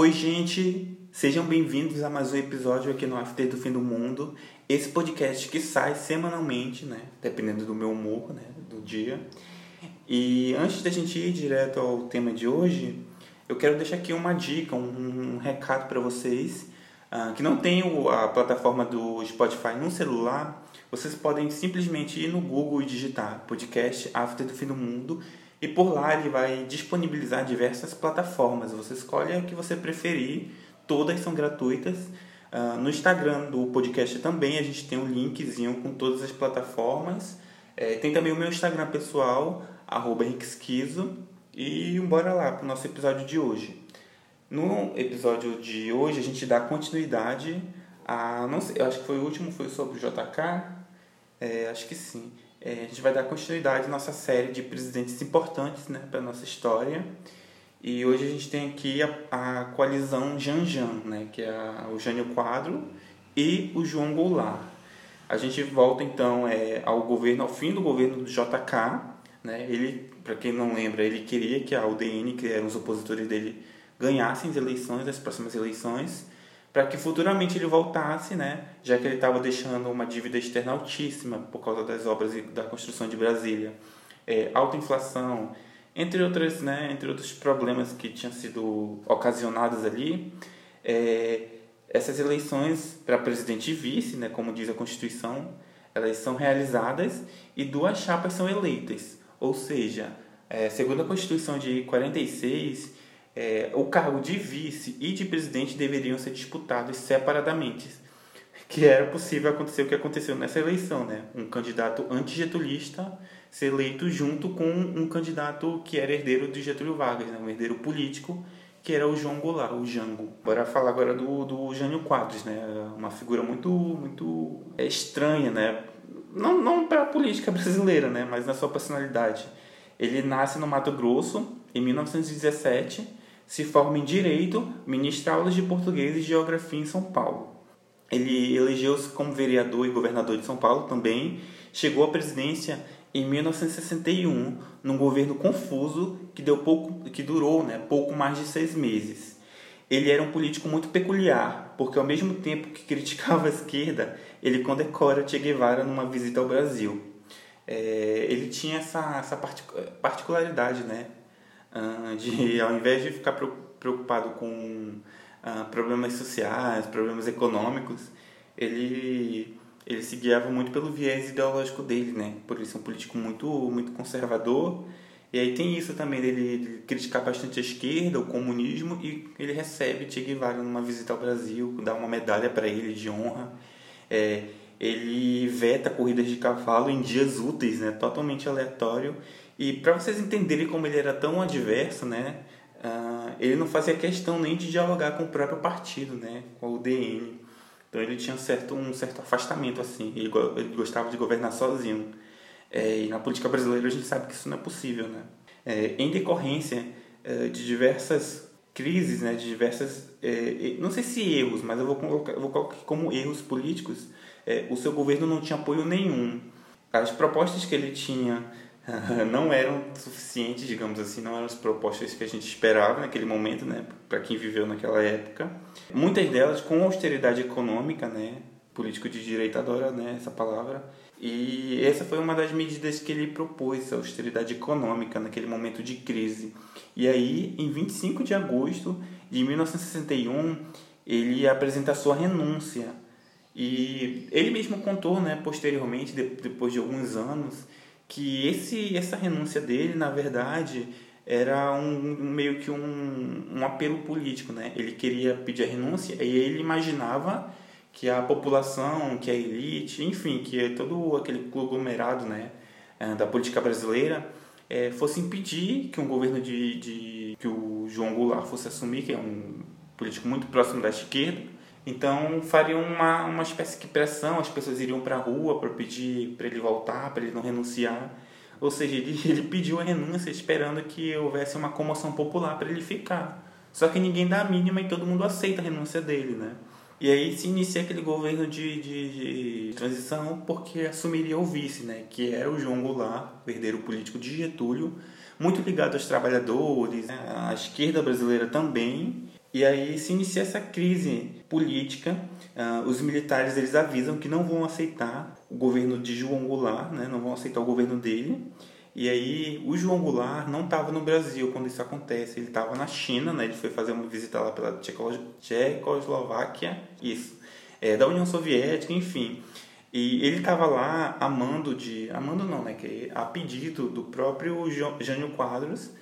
Oi, gente! Sejam bem-vindos a mais um episódio aqui no After do Fim do Mundo. Esse podcast que sai semanalmente, né? Dependendo do meu humor, né? Do dia. E antes da gente ir direto ao tema de hoje, eu quero deixar aqui uma dica, um, um recado para vocês uh, que não tem a plataforma do Spotify no celular. Vocês podem simplesmente ir no Google e digitar podcast After do Fim do Mundo e por lá ele vai disponibilizar diversas plataformas. Você escolhe a que você preferir, todas são gratuitas. Uh, no Instagram do podcast também a gente tem um linkzinho com todas as plataformas. É, tem também o meu Instagram pessoal, arroba E bora lá para o nosso episódio de hoje. No episódio de hoje a gente dá continuidade a. Não sei, eu acho que foi o último, foi sobre o JK. É, acho que sim. É, a gente vai dar continuidade à nossa série de presidentes importantes né, para a nossa história. E hoje a gente tem aqui a, a coalizão Janjan, né, que é a, o Jânio Quadro e o João Goulart. A gente volta então é, ao governo, ao fim do governo do JK. Né, ele, para quem não lembra, ele queria que a UDN, que eram os opositores dele, ganhassem as eleições, as próximas eleições para que futuramente ele voltasse, né, já que ele estava deixando uma dívida externa altíssima por causa das obras e da construção de Brasília, é, alta inflação, entre outras, né, entre outros problemas que tinham sido ocasionados ali, é, essas eleições para presidente e vice, né, como diz a Constituição, elas são realizadas e duas chapas são eleitas, ou seja, é, segundo a Constituição de 46 é, o cargo de vice e de presidente deveriam ser disputados separadamente, que era possível acontecer o que aconteceu nessa eleição, né? Um candidato antigetulista ser eleito junto com um candidato que era herdeiro de Getúlio Vargas, né? um herdeiro político, que era o João Goulart, o Jango. Bora falar agora do, do Jânio Quadros, né? Uma figura muito, muito estranha, né? Não, não para a política brasileira, né? Mas na sua personalidade. Ele nasce no Mato Grosso em 1917 se forma em Direito, ministra aulas de Português e Geografia em São Paulo. Ele elegeu-se como vereador e governador de São Paulo também, chegou à presidência em 1961, num governo confuso que, deu pouco, que durou né, pouco mais de seis meses. Ele era um político muito peculiar, porque ao mesmo tempo que criticava a esquerda, ele condecora Che Guevara numa visita ao Brasil. É, ele tinha essa, essa particularidade, né? Ah, de ao invés de ficar preocupado com uh, problemas sociais, problemas econômicos, ele ele se guiava muito pelo viés ideológico dele, né? Por ele ser um político muito muito conservador. E aí tem isso também dele, de criticar bastante a esquerda, o comunismo, e ele recebe Che Guevara numa visita ao Brasil, dá uma medalha para ele de honra. É, ele veta corridas de cavalo em dias úteis, né? Totalmente aleatório e para vocês entenderem como ele era tão adverso, né, uh, ele não fazia questão nem de dialogar com o próprio partido, né, com o DN. Então ele tinha um certo, um certo afastamento, assim, ele, ele gostava de governar sozinho. É, e na política brasileira a gente sabe que isso não é possível, né. É, em decorrência é, de diversas crises, né, de diversas, é, não sei se erros, mas eu vou colocar, eu vou colocar como erros políticos, é, o seu governo não tinha apoio nenhum. As propostas que ele tinha não eram suficientes, digamos assim, não eram as propostas que a gente esperava naquele momento, né, para quem viveu naquela época. Muitas delas com austeridade econômica, né, político de direita adora, né, essa palavra. E essa foi uma das medidas que ele propôs, a austeridade econômica naquele momento de crise. E aí, em 25 de agosto de 1961, ele apresenta sua renúncia. E ele mesmo contou, né, posteriormente, depois de alguns anos, que esse essa renúncia dele, na verdade, era um meio que um, um apelo político, né? Ele queria pedir a renúncia e ele imaginava que a população, que a elite, enfim, que é todo aquele conglomerado, né, eh, da política brasileira, é, fosse impedir que um governo de, de que o João Goulart fosse assumir, que é um político muito próximo da esquerda, então fariam uma, uma espécie de pressão, as pessoas iriam para a rua para pedir para ele voltar, para ele não renunciar. Ou seja, ele, ele pediu a renúncia esperando que houvesse uma comoção popular para ele ficar. Só que ninguém dá a mínima e todo mundo aceita a renúncia dele, né? E aí se inicia aquele governo de, de, de transição porque assumiria o vice, né? Que era o João Goulart, herdeiro político de Getúlio, muito ligado aos trabalhadores, né? à esquerda brasileira também, E aí se inicia essa crise política. Uh, os militares eles avisam que não vão aceitar o governo de João Goulart, né? não vão aceitar o governo dele. E aí o João Goulart não estava no Brasil quando isso acontece, ele estava na China, né? Ele foi fazer uma visita lá pela Tchecoslováquia, isso, é, da União Soviética, enfim. E ele estava lá amando de, amando não, né? Que a pedido do próprio Jânio Quadros,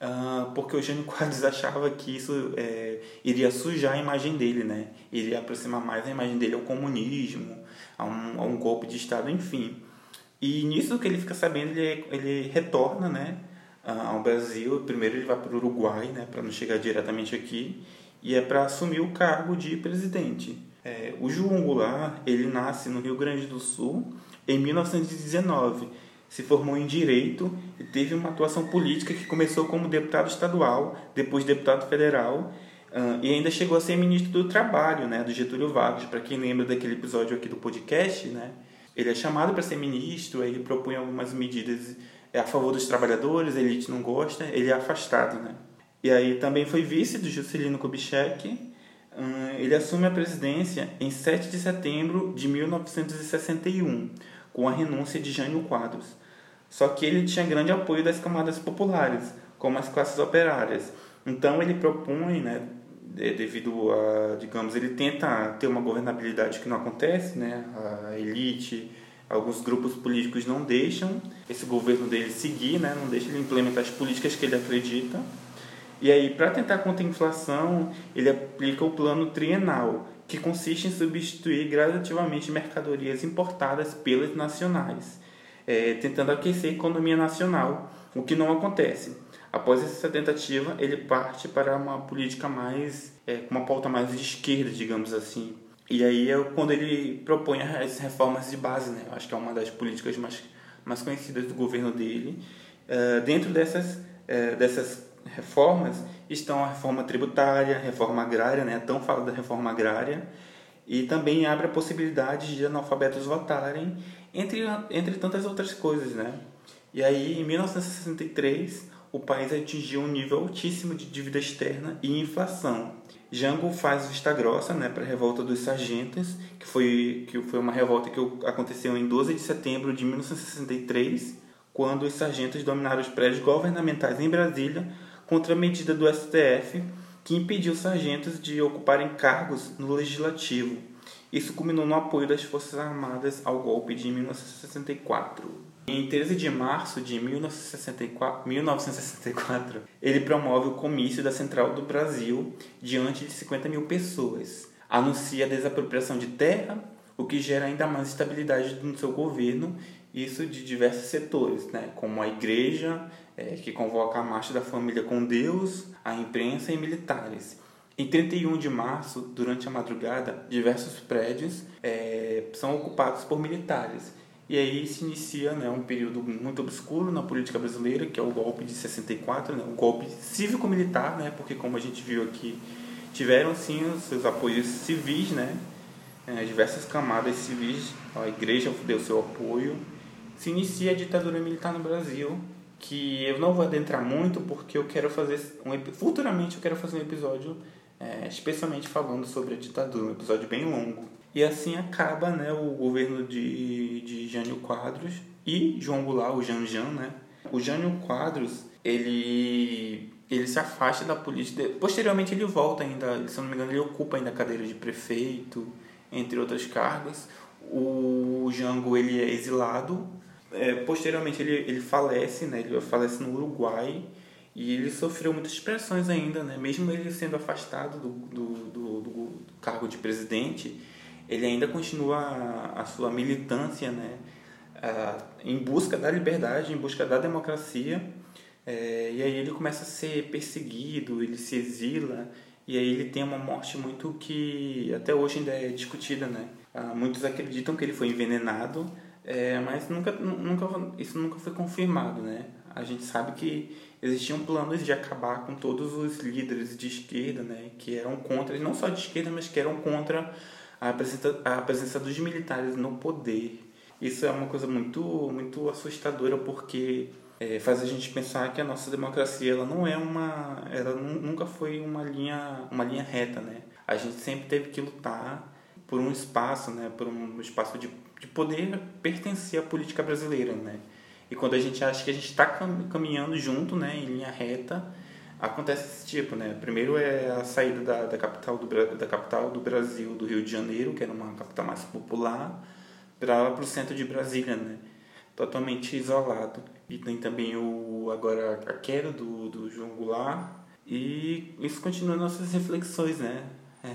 uh, porque o Jânio Quadros achava que isso é, iria sujar a imagem dele, né? Iria aproximar mais a imagem dele ao comunismo, a um, a um golpe de Estado, enfim. E nisso que ele fica sabendo, ele, ele retorna, né, ao Brasil. Primeiro ele vai para o Uruguai, né, para não chegar diretamente aqui, e é para assumir o cargo de presidente. É, o João Goulart, ele nasce no Rio Grande do Sul em 1919. Se formou em Direito e teve uma atuação política que começou como deputado estadual, depois deputado federal, Uh, e ainda chegou a ser ministro do Trabalho, né, do Getúlio Vargas. Para quem lembra daquele episódio aqui do podcast, né, ele é chamado para ser ministro, ele propõe algumas medidas é, a favor dos trabalhadores, a elite não gosta, ele é afastado, né? E aí também foi vice do Juscelino Kubitschek. Ele assume a presidência em 7 de setembro de 1961, com a renúncia de Jânio Quadros. Só que ele tinha grande apoio das camadas populares, como as classes operárias. Então ele propõe, né, devido a, digamos, ele tenta ter uma governabilidade que não acontece, né? A elite, alguns grupos políticos não deixam esse governo dele seguir, né? Não deixa ele implementar as políticas que ele acredita. E aí, para tentar conter a inflação, ele aplica o plano trienal, que consiste em substituir gradativamente mercadorias importadas pelas nacionais, é, tentando aquecer a economia nacional, o que não acontece. Após essa tentativa, ele parte para uma política mais, é, uma pauta mais de esquerda, digamos assim. E aí é quando ele propõe as reformas de base, né? Acho que é uma das políticas mais, mais conhecidas do governo dele. É, dentro dessas, é, dessas reformas estão a reforma tributária, a reforma agrária, né? tão falada reforma agrária, e também abre a possibilidade de analfabetos votarem, entre, entre tantas outras coisas. Né? E aí, em 1963, o país atingiu um nível altíssimo de dívida externa e inflação. Jango faz vista grossa né, para a revolta dos sargentos, que foi, que foi uma revolta que aconteceu em 12 de setembro de 1963, quando os sargentos dominaram os prédios governamentais em Brasília contra a medida do STF que impediu os sargentos de ocuparem cargos no legislativo. Isso culminou no apoio das Forças Armadas ao golpe de 1964. Em 13 de março de 1964, 1964, ele promove o comício da Central do Brasil diante de 50 mil pessoas. Anuncia a desapropriação de terra, o que gera ainda mais estabilidade no seu governo, isso de diversos setores, né? como a igreja, é, que convoca a marcha da família com Deus, a imprensa e militares. Em 31 de março, durante a madrugada, diversos prédios é, são ocupados por militares e aí se inicia né, um período muito obscuro na política brasileira, que é o golpe de 64, né, o golpe cívico-militar, né, porque como a gente viu aqui, tiveram sim os seus apoios civis, né, é, diversas camadas civis, a igreja deu seu apoio. Se inicia a ditadura militar no Brasil, que eu não vou adentrar muito porque eu quero fazer um futuramente eu quero fazer um episódio é, especialmente falando sobre a ditadura, um episódio bem longo. E assim acaba né, o governo de, de Jânio Quadros e João Goulart, o Janjan, né? O Jânio Quadros, ele, ele se afasta da política. Posteriormente ele volta ainda, se não me engano, ele ocupa ainda a cadeira de prefeito, entre outros cargos. O Jango, ele é exilado. É, posteriormente ele, ele falece, né? Ele falece no Uruguai. E ele sofreu muitas pressões ainda, né? Mesmo ele sendo afastado do, do, do, do cargo de presidente, ele ainda continua a, a sua militância né, em busca da liberdade, em busca da democracia. É, e aí ele começa a ser perseguido, ele se exila, e aí ele tem uma morte muito que até hoje ainda é discutida. Né? Ah, muitos acreditam que ele foi envenenado, é, mas nunca, nunca, isso nunca foi confirmado. Né? A gente sabe que existiam planos de acabar com todos os líderes de esquerda, né, que eram contra, não só de esquerda, mas que eram contra a presença, a presença dos militares no poder. Isso é uma coisa muito, muito assustadora porque é, faz a gente pensar que a nossa democracia ela não é uma ela nunca foi uma linha uma linha reta né a gente sempre teve que lutar por um espaço né por um espaço de, de poder pertencer à política brasileira né e quando a gente acha que a gente está caminhando junto né em linha reta acontece esse tipo né primeiro é a saída da, da capital do da capital do Brasil do Rio de Janeiro que era uma capital mais popular para o centro de Brasília né totalmente isolado. E tem também o agora a queda do, do João Goulart. E isso continua nossas reflexões, né?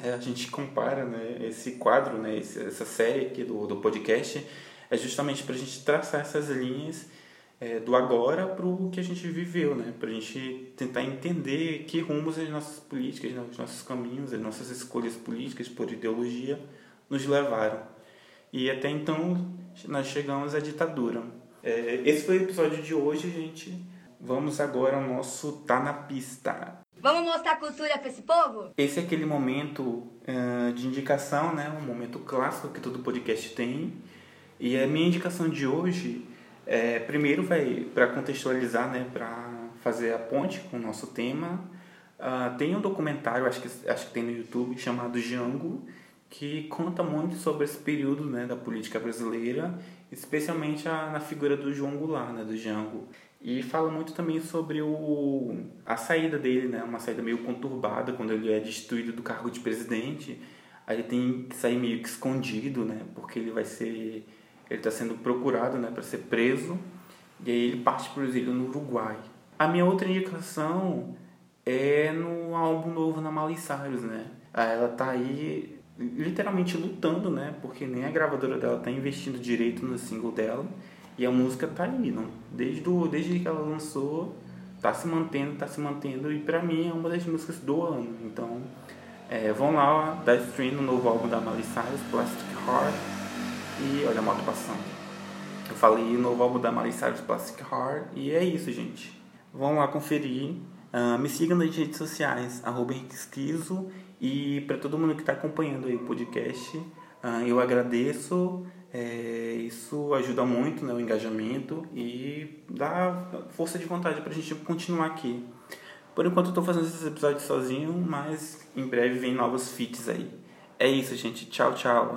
É, a gente compara né, esse quadro, né, essa série aqui do, do podcast, é justamente para a gente traçar essas linhas é, do agora para o que a gente viveu, né? Para a gente tentar entender que rumos as nossas políticas, né, os nossos caminhos, as nossas escolhas políticas por ideologia nos levaram. E até então nós chegamos à ditadura. É, esse foi o episódio de hoje, gente. Vamos agora ao nosso Tá na Pista. Vamos mostrar cultura para esse povo? Esse é aquele momento uh, de indicação, né? Um momento clássico que todo podcast tem. E a minha indicação de hoje, é, primeiro para contextualizar, né? Para fazer a ponte com o nosso tema. Uh, tem um documentário, acho que, acho que tem no YouTube, chamado Django, que conta muito sobre esse período né, da política brasileira, especialmente a, na figura do João Goulart, né, do Jango. E fala muito também sobre o, a saída dele, né, uma saída meio conturbada, quando ele é destituído do cargo de presidente. Aí ele tem que sair meio que escondido, né, porque ele vai ser. Ele está sendo procurado né, para ser preso, e aí ele parte para o exílio no Uruguai. A minha outra indicação é no álbum novo na Miley Cyrus, né? Ela tá aí literalmente lutando, né? Porque nem a gravadora dela tá investindo direito no single dela. E a música tá aí, não? Desde, do, desde que ela lançou, tá se mantendo, tá se mantendo. E pra mim é uma das músicas do ano. Então, é, vão lá, dar stream no novo álbum da Miley Cyrus, Plastic Heart. E olha a moto passando. Eu falei novo álbum da Miley Cyrus, Plastic Heart. E é isso, gente. Vão lá conferir. Uh, me sigam nas redes sociais, arroba e para todo mundo que está acompanhando aí o podcast, uh, eu agradeço. É, isso ajuda muito né, o engajamento e dá força de vontade para a gente continuar aqui. Por enquanto eu estou fazendo esses episódios sozinho, mas em breve vem novos feats aí. É isso, gente. Tchau, tchau.